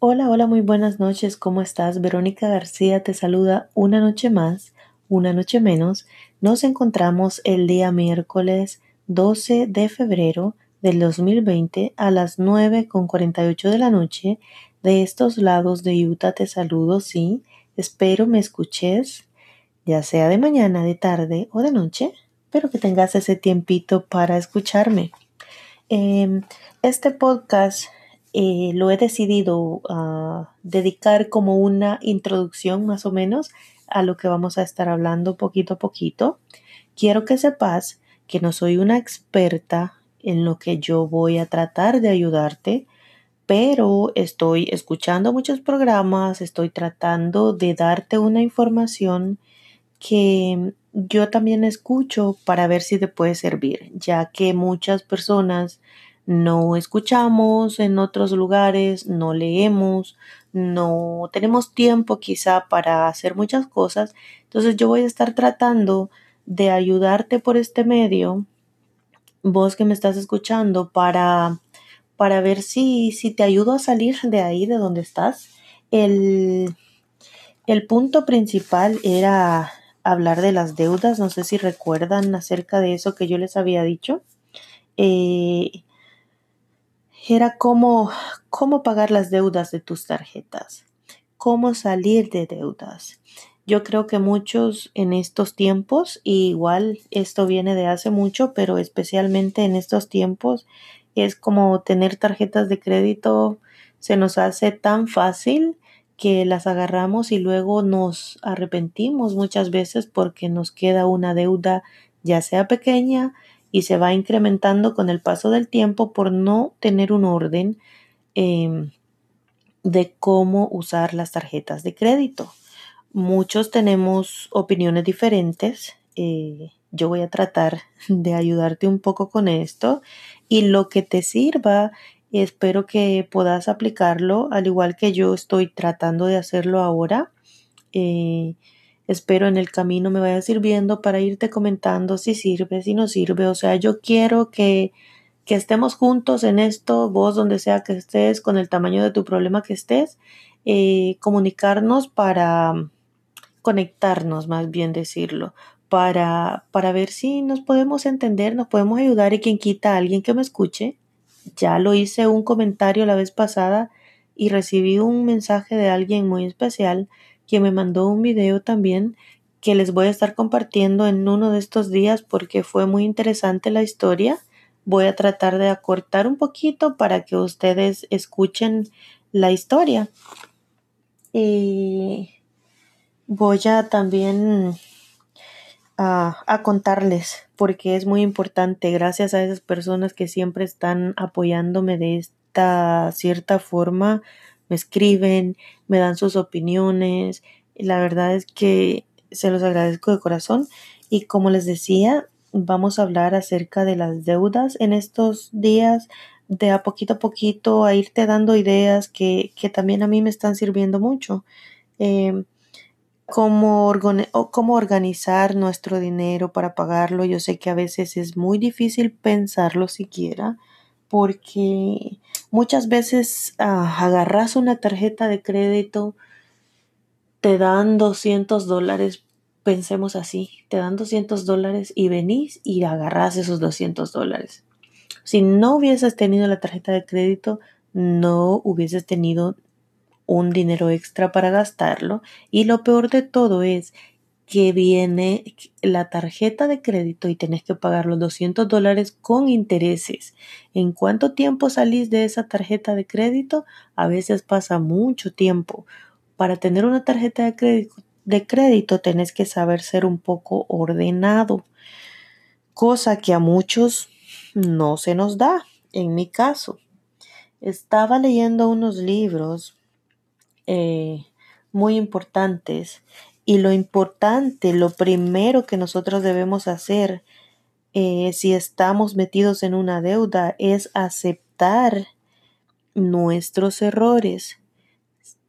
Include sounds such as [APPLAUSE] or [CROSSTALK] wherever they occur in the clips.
Hola, hola, muy buenas noches. ¿Cómo estás? Verónica García te saluda una noche más, una noche menos. Nos encontramos el día miércoles 12 de febrero del 2020 a las 9 con 48 de la noche. De estos lados de Utah te saludo, sí. Espero me escuches, ya sea de mañana, de tarde o de noche, pero que tengas ese tiempito para escucharme. Em, este podcast eh, lo he decidido uh, dedicar como una introducción más o menos a lo que vamos a estar hablando poquito a poquito. Quiero que sepas que no soy una experta en lo que yo voy a tratar de ayudarte, pero estoy escuchando muchos programas, estoy tratando de darte una información que yo también escucho para ver si te puede servir, ya que muchas personas no escuchamos en otros lugares, no leemos, no tenemos tiempo quizá para hacer muchas cosas. Entonces yo voy a estar tratando de ayudarte por este medio, vos que me estás escuchando, para, para ver si, si te ayudo a salir de ahí, de donde estás. El, el punto principal era hablar de las deudas. No sé si recuerdan acerca de eso que yo les había dicho. Eh, era cómo, cómo pagar las deudas de tus tarjetas, cómo salir de deudas. Yo creo que muchos en estos tiempos, y igual esto viene de hace mucho, pero especialmente en estos tiempos, es como tener tarjetas de crédito se nos hace tan fácil que las agarramos y luego nos arrepentimos muchas veces porque nos queda una deuda ya sea pequeña y se va incrementando con el paso del tiempo por no tener un orden em, de cómo usar las tarjetas de crédito. Muchos tenemos opiniones diferentes. Eh, yo voy a tratar de ayudarte un poco con esto y lo que te sirva, espero que puedas aplicarlo al igual que yo estoy tratando de hacerlo ahora. Eh, Espero en el camino me vaya sirviendo para irte comentando si sirve, si no sirve. O sea, yo quiero que, que estemos juntos en esto, vos donde sea que estés, con el tamaño de tu problema que estés, eh, comunicarnos para conectarnos, más bien decirlo, para, para ver si nos podemos entender, nos podemos ayudar y quien quita a alguien que me escuche. Ya lo hice un comentario la vez pasada y recibí un mensaje de alguien muy especial quien me mandó un video también que les voy a estar compartiendo en uno de estos días porque fue muy interesante la historia. Voy a tratar de acortar un poquito para que ustedes escuchen la historia. Y voy a también a, a, contarles porque es muy importante gracias a esas personas que siempre están apoyándome de esta cierta forma me escriben, me dan sus opiniones. La verdad es que se los agradezco de corazón. Y como les decía, vamos a hablar acerca de las deudas en estos días, de a poquito a poquito, a irte dando ideas que, que también a mí me están sirviendo mucho. Eh, cómo, cómo organizar nuestro dinero para pagarlo. Yo sé que a veces es muy difícil pensarlo siquiera porque muchas veces ah, agarras una tarjeta de crédito, te dan 200 dólares, pensemos así, te dan 200 dólares y venís y agarras esos 200 dólares. Si no hubieses tenido la tarjeta de crédito, no hubieses tenido un dinero extra para gastarlo y lo peor de todo es que viene la tarjeta de crédito y tenés que pagar los 200 dólares con intereses. ¿En cuánto tiempo salís de esa tarjeta de crédito? A veces pasa mucho tiempo. Para tener una tarjeta de crédito, de crédito tenés que saber ser un poco ordenado, cosa que a muchos no se nos da. En mi caso, estaba leyendo unos libros eh, muy importantes y lo importante, lo primero que nosotros debemos hacer eh, si estamos metidos en una deuda es aceptar nuestros errores.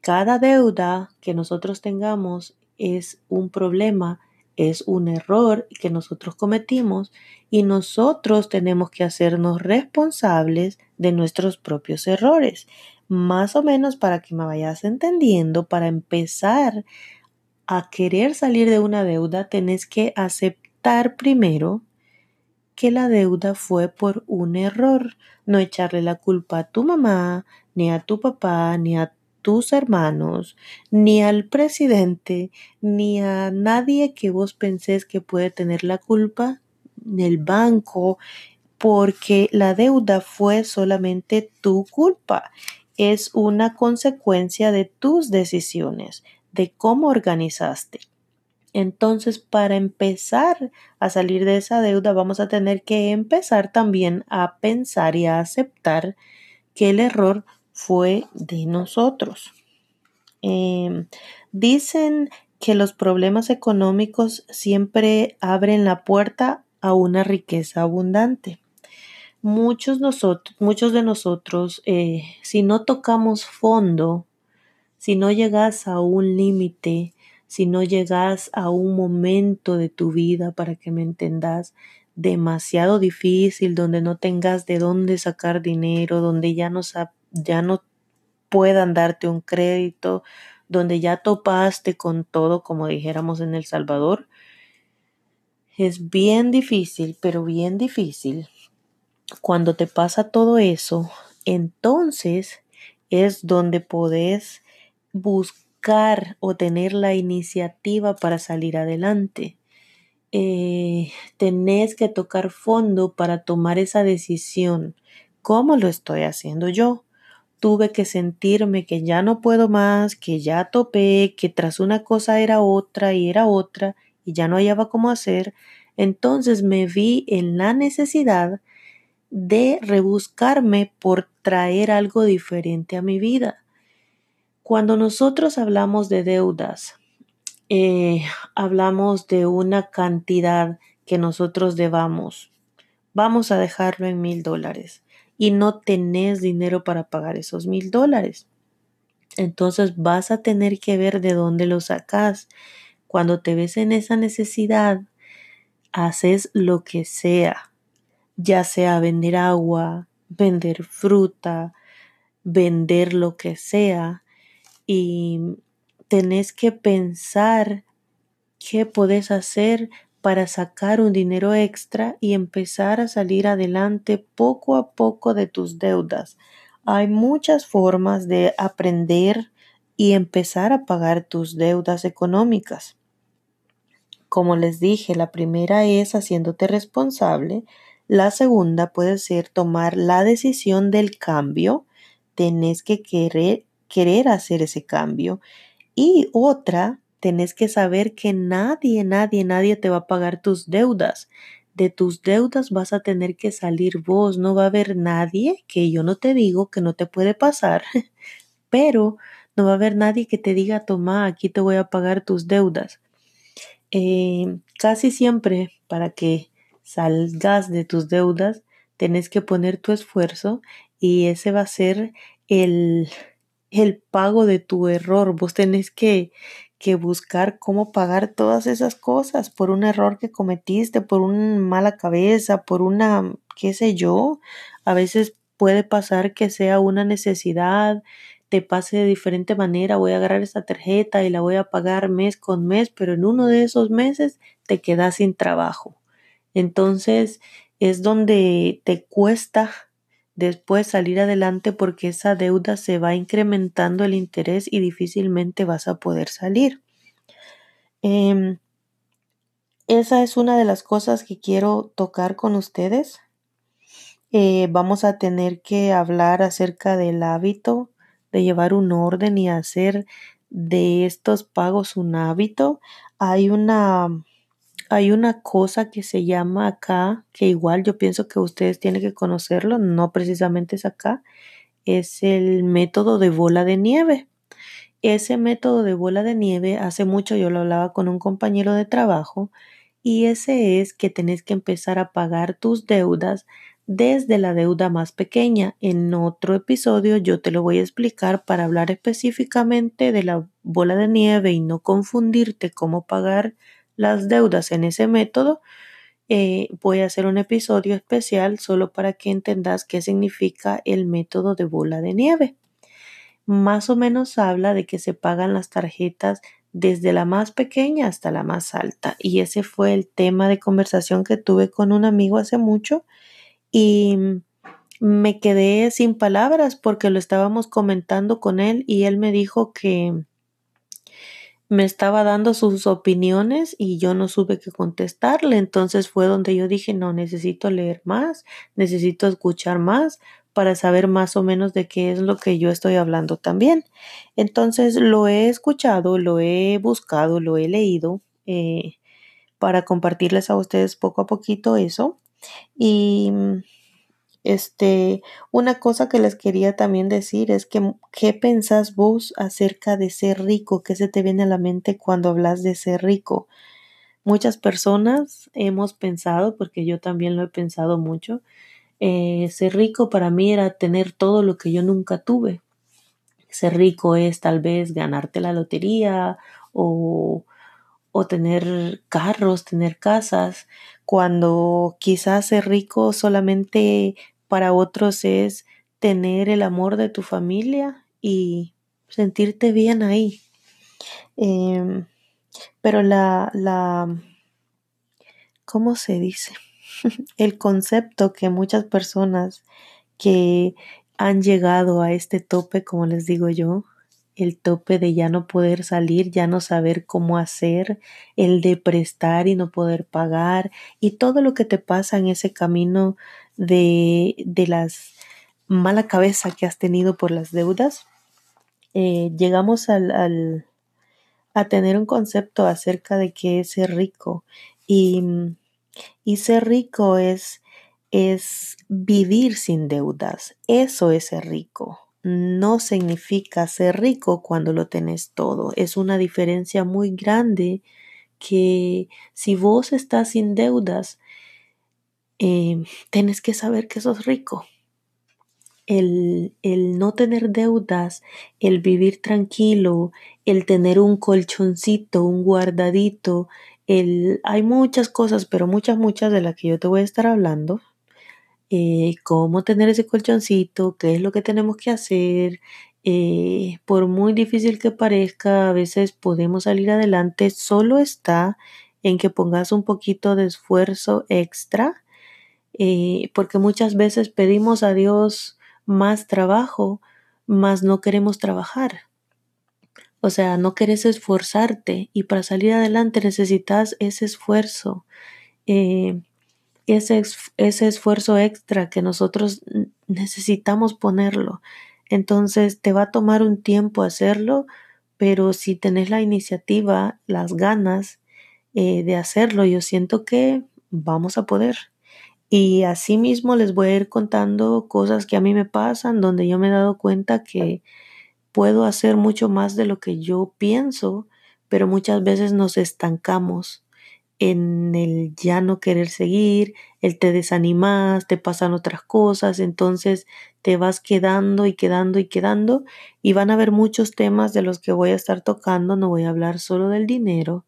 Cada deuda que nosotros tengamos es un problema, es un error que nosotros cometimos y nosotros tenemos que hacernos responsables de nuestros propios errores. más o menos para que me vayas entendiendo, para empezar a querer salir de una deuda, tenés que aceptar primero que la deuda fue por un error. No echarle la culpa a tu mamá, ni a tu papá, ni a tus hermanos, ni al presidente, ni a nadie que vos pensés que puede tener la culpa, el banco, porque la deuda fue solamente tu culpa. Es una consecuencia de tus decisiones, de cómo organizaste. Entonces, para empezar a salir de esa deuda, vamos a tener que empezar también a pensar y a aceptar que el error fue de nosotros. Em, dicen que los problemas económicos siempre abren la puerta a una riqueza abundante. Muchos, nosotros, muchos de nosotros, eh, si no tocamos fondo, si no llegas a un límite, si no llegas a un momento de tu vida, para que me entendas, demasiado difícil, donde no tengas de dónde sacar dinero, donde ya no, ya no puedan darte un crédito, donde ya topaste con todo, como dijéramos en El Salvador, es bien difícil, pero bien difícil. Cuando te pasa todo eso, entonces es donde podés buscar o tener la iniciativa para salir adelante. Eh, tenés que tocar fondo para tomar esa decisión. ¿Cómo lo estoy haciendo yo? Tuve que sentirme que ya no puedo más, que ya topé, que tras una cosa era otra y era otra y ya no hallaba cómo hacer. Entonces me vi en la necesidad de rebuscarme por traer algo diferente a mi vida. Cuando nosotros hablamos de deudas, eh, hablamos de una cantidad que nosotros debamos. Vamos a dejarlo en mil dólares y no tenés dinero para pagar esos mil dólares. Entonces vas a tener que ver de dónde lo sacas. Cuando te ves en esa necesidad, haces lo que sea, ya sea vender agua, vender fruta, vender lo que sea, y tenés que pensar qué podés hacer para sacar un dinero extra y empezar a salir adelante poco a poco de tus deudas. Hay muchas formas de aprender y empezar a pagar tus deudas económicas. Como les dije, la primera es haciéndote responsable. La segunda puede ser tomar la decisión del cambio. Tenés que querer querer hacer ese cambio. Y otra, tenés que saber que nadie, nadie, nadie te va a pagar tus deudas. De tus deudas vas a tener que salir vos. No va a haber nadie que yo no te digo que no te puede pasar, [LAUGHS] pero no va a haber nadie que te diga, toma, aquí te voy a pagar tus deudas. Eh, casi siempre para que salgas de tus deudas, tenés que poner tu esfuerzo y ese va a ser el, el pago de tu error. Vos tenés que, que buscar cómo pagar todas esas cosas por un error que cometiste, por una mala cabeza, por una, qué sé yo. A veces puede pasar que sea una necesidad, te pase de diferente manera, voy a agarrar esta tarjeta y la voy a pagar mes con mes, pero en uno de esos meses te quedas sin trabajo. Entonces es donde te cuesta después salir adelante porque esa deuda se va incrementando el interés y difícilmente vas a poder salir. Em, esa es una de las cosas que quiero tocar con ustedes. Eh, vamos a tener que hablar acerca del hábito de llevar un orden y hacer de estos pagos un hábito. Hay una hay una cosa que se llama acá, que igual yo pienso que ustedes tienen que conocerlo, no precisamente es acá, es el método de bola de nieve. Ese método de bola de nieve, hace mucho yo lo hablaba con un compañero de trabajo, y ese es que tenés que empezar a pagar tus deudas desde la deuda más pequeña. En otro episodio yo te lo voy a explicar para hablar específicamente de la bola de nieve y no confundirte cómo pagar las deudas en ese método, eh, voy a hacer un episodio especial solo para que entendas qué significa el método de bola de nieve. más o menos habla de que se pagan las tarjetas desde la más pequeña hasta la más alta. Y ese fue el tema de conversación que tuve con un amigo hace mucho y me quedé sin palabras porque lo estábamos comentando con él y él me dijo que me estaba dando sus opiniones y yo no supe qué contestarle. Entonces fue donde yo dije, no, necesito leer más, necesito escuchar más para saber más o menos de qué es lo que yo estoy hablando también. Entonces lo he escuchado, lo he buscado, lo he leído eh, para compartirles a ustedes poco a poquito eso. Y este, una cosa que les quería también decir es que, ¿qué pensás vos acerca de ser rico? ¿Qué se te viene a la mente cuando hablas de ser rico? Muchas personas hemos pensado, porque yo también lo he pensado mucho, eh, ser rico para mí era tener todo lo que yo nunca tuve. Ser rico es tal vez ganarte la lotería o, o tener carros, tener casas, cuando quizás ser rico solamente para otros es tener el amor de tu familia y sentirte bien ahí. Em, pero la, la, ¿cómo se dice? [LAUGHS] el concepto que muchas personas que han llegado a este tope, como les digo yo, el tope de ya no poder salir, ya no saber cómo hacer, el de prestar y no poder pagar y todo lo que te pasa en ese camino de, de las mala cabeza que has tenido por las deudas, eh, llegamos al, a tener un concepto acerca de qué es ser rico y, y ser rico es, es vivir sin deudas, eso es ser rico. No significa ser rico cuando lo tenés todo. Es una diferencia muy grande que si vos estás sin deudas, eh, que saber que sos rico. El, el, no tener deudas, el vivir tranquilo, el tener un colchoncito, un guardadito, el, hay muchas cosas, pero muchas, muchas de las que yo te voy a estar hablando. Eh, cómo tener ese colchoncito, qué es lo que tenemos que hacer. Eh, por muy difícil que parezca, a veces podemos salir adelante. Solo está en que pongas un poquito de esfuerzo extra eh, porque muchas veces pedimos a Dios más trabajo, más no queremos trabajar. O sea, no querés esforzarte y para salir adelante necesitas ese esfuerzo, eh, ese, ese esfuerzo extra que nosotros necesitamos ponerlo. Entonces te va a tomar un tiempo hacerlo, pero si tenés la iniciativa, las ganas eh, de hacerlo, yo siento que vamos a poder. Y asimismo les voy a ir contando cosas que a mí me pasan, donde yo me he dado cuenta que puedo hacer mucho más de lo que yo pienso, pero muchas veces nos estancamos en el ya no querer seguir, el te desanimas, te pasan otras cosas, entonces te vas quedando y quedando y quedando y van a haber muchos temas de los que voy a estar tocando, no voy a hablar solo del dinero,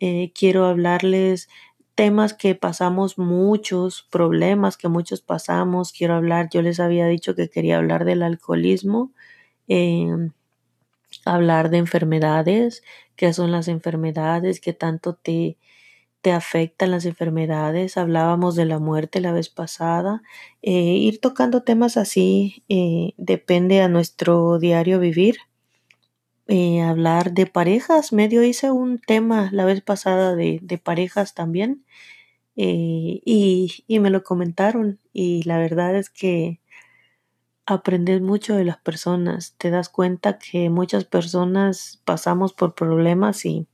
eh, quiero hablarles temas que pasamos muchos, problemas que muchos pasamos. Quiero hablar, yo les había dicho que quería hablar del alcoholismo, em, hablar de enfermedades, qué son las enfermedades, qué tanto te, te afectan las enfermedades. Hablábamos de la muerte la vez pasada. Eh, ir tocando temas así eh, depende a nuestro diario vivir. Eh, hablar de parejas. Medio hice un tema la vez pasada de, de parejas también eh, y, y, me lo comentaron y la verdad es que aprendes mucho de las personas. Te das cuenta que muchas personas pasamos por problemas y,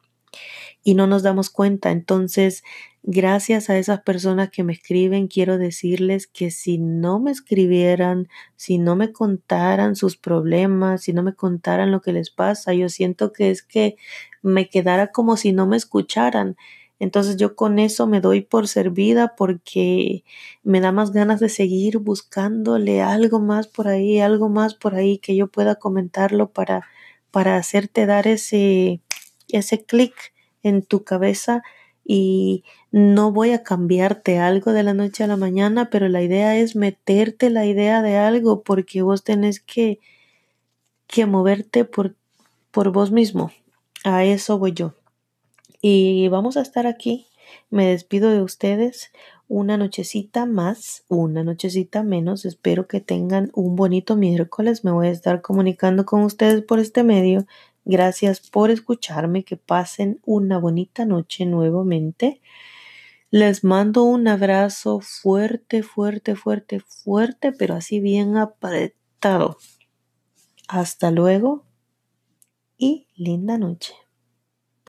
y no nos damos cuenta. Entonces, gracias a esas personas que me escriben, quiero decirles que si no me escribieran, si no me contaran sus problemas, si no me contaran lo que les pasa, yo siento que es que me quedara como si no me escucharan. Entonces yo con eso me doy por servida porque me da más ganas de seguir buscándole algo más por ahí, algo más por ahí que yo pueda comentarlo para, para hacerte dar ese, ese clic en tu cabeza y no voy a cambiarte algo de la noche a la mañana, pero la idea es meterte la idea de algo porque vos tenés que que moverte por, por vos mismo. A eso voy yo. Y vamos a estar aquí. Me despido de ustedes una nochecita más, una nochecita menos. Espero que tengan un bonito miércoles. Me voy a estar comunicando con ustedes por este medio. Gracias por escucharme. Que pasen una bonita noche nuevamente. Les mando un abrazo fuerte, fuerte, fuerte, fuerte, pero así bien apretado. Hasta luego y linda noche.